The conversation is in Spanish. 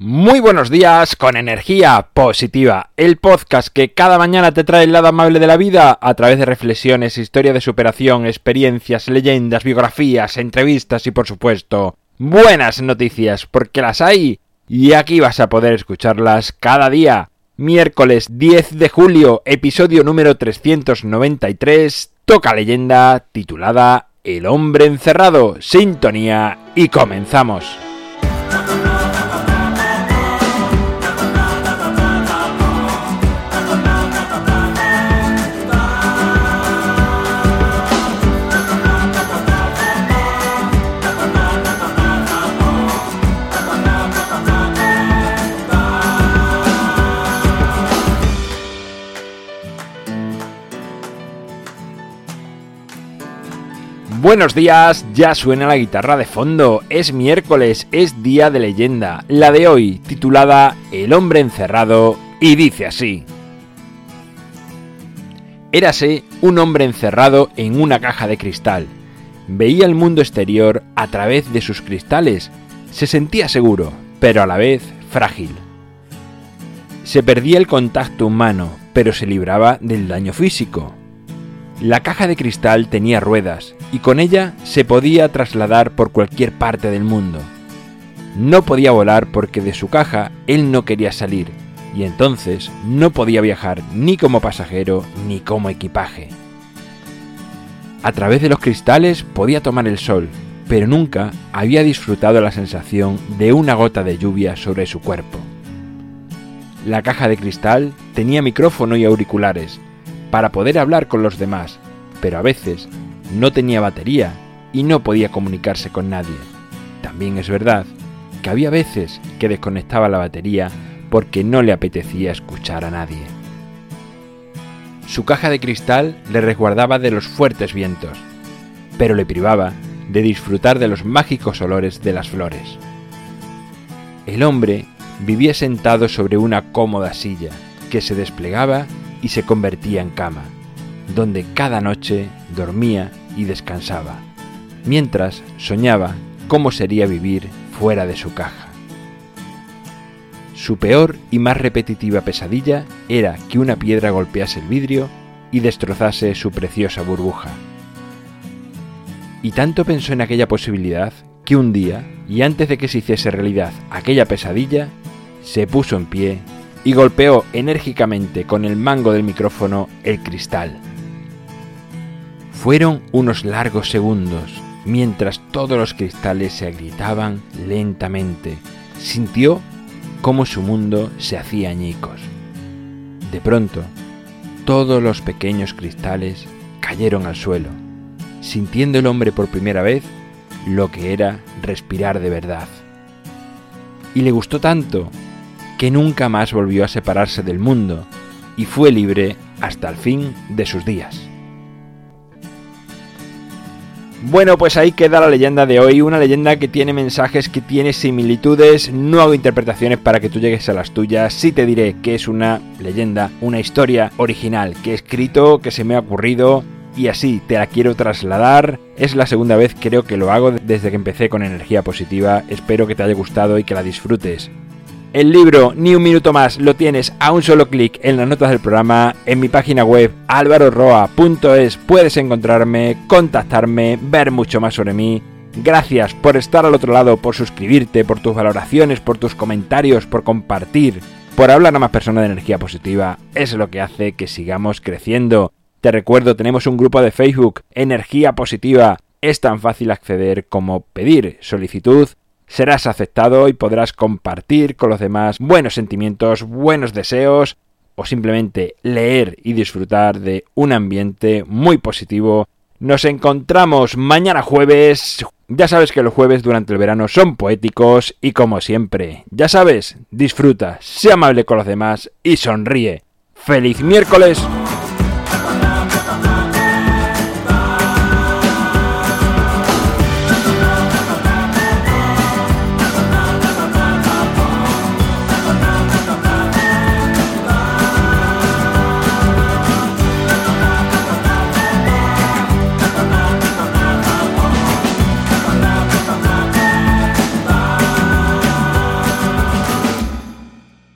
Muy buenos días con energía positiva, el podcast que cada mañana te trae el lado amable de la vida a través de reflexiones, historia de superación, experiencias, leyendas, biografías, entrevistas y por supuesto buenas noticias porque las hay y aquí vas a poder escucharlas cada día. Miércoles 10 de julio, episodio número 393, toca leyenda titulada El hombre encerrado, sintonía y comenzamos. Buenos días, ya suena la guitarra de fondo, es miércoles, es día de leyenda, la de hoy, titulada El hombre encerrado, y dice así. Érase un hombre encerrado en una caja de cristal. Veía el mundo exterior a través de sus cristales. Se sentía seguro, pero a la vez frágil. Se perdía el contacto humano, pero se libraba del daño físico. La caja de cristal tenía ruedas y con ella se podía trasladar por cualquier parte del mundo. No podía volar porque de su caja él no quería salir y entonces no podía viajar ni como pasajero ni como equipaje. A través de los cristales podía tomar el sol, pero nunca había disfrutado la sensación de una gota de lluvia sobre su cuerpo. La caja de cristal tenía micrófono y auriculares, para poder hablar con los demás, pero a veces no tenía batería y no podía comunicarse con nadie. También es verdad que había veces que desconectaba la batería porque no le apetecía escuchar a nadie. Su caja de cristal le resguardaba de los fuertes vientos, pero le privaba de disfrutar de los mágicos olores de las flores. El hombre vivía sentado sobre una cómoda silla que se desplegaba y se convertía en cama, donde cada noche dormía y descansaba, mientras soñaba cómo sería vivir fuera de su caja. Su peor y más repetitiva pesadilla era que una piedra golpease el vidrio y destrozase su preciosa burbuja. Y tanto pensó en aquella posibilidad que un día, y antes de que se hiciese realidad aquella pesadilla, se puso en pie y golpeó enérgicamente con el mango del micrófono el cristal. Fueron unos largos segundos, mientras todos los cristales se agrietaban lentamente. Sintió cómo su mundo se hacía añicos. De pronto, todos los pequeños cristales cayeron al suelo, sintiendo el hombre por primera vez lo que era respirar de verdad. Y le gustó tanto que nunca más volvió a separarse del mundo y fue libre hasta el fin de sus días. Bueno, pues ahí queda la leyenda de hoy, una leyenda que tiene mensajes, que tiene similitudes, no hago interpretaciones para que tú llegues a las tuyas, sí te diré que es una leyenda, una historia original, que he escrito, que se me ha ocurrido y así te la quiero trasladar. Es la segunda vez creo que lo hago desde que empecé con energía positiva, espero que te haya gustado y que la disfrutes. El libro Ni un minuto más lo tienes a un solo clic en las notas del programa, en mi página web alvaroroa.es puedes encontrarme, contactarme, ver mucho más sobre mí. Gracias por estar al otro lado, por suscribirte, por tus valoraciones, por tus comentarios, por compartir, por hablar a más personas de energía positiva. Es lo que hace que sigamos creciendo. Te recuerdo, tenemos un grupo de Facebook, Energía Positiva. Es tan fácil acceder como pedir solicitud serás aceptado y podrás compartir con los demás buenos sentimientos, buenos deseos o simplemente leer y disfrutar de un ambiente muy positivo. Nos encontramos mañana jueves. Ya sabes que los jueves durante el verano son poéticos y como siempre, ya sabes, disfruta, sea amable con los demás y sonríe. ¡Feliz miércoles!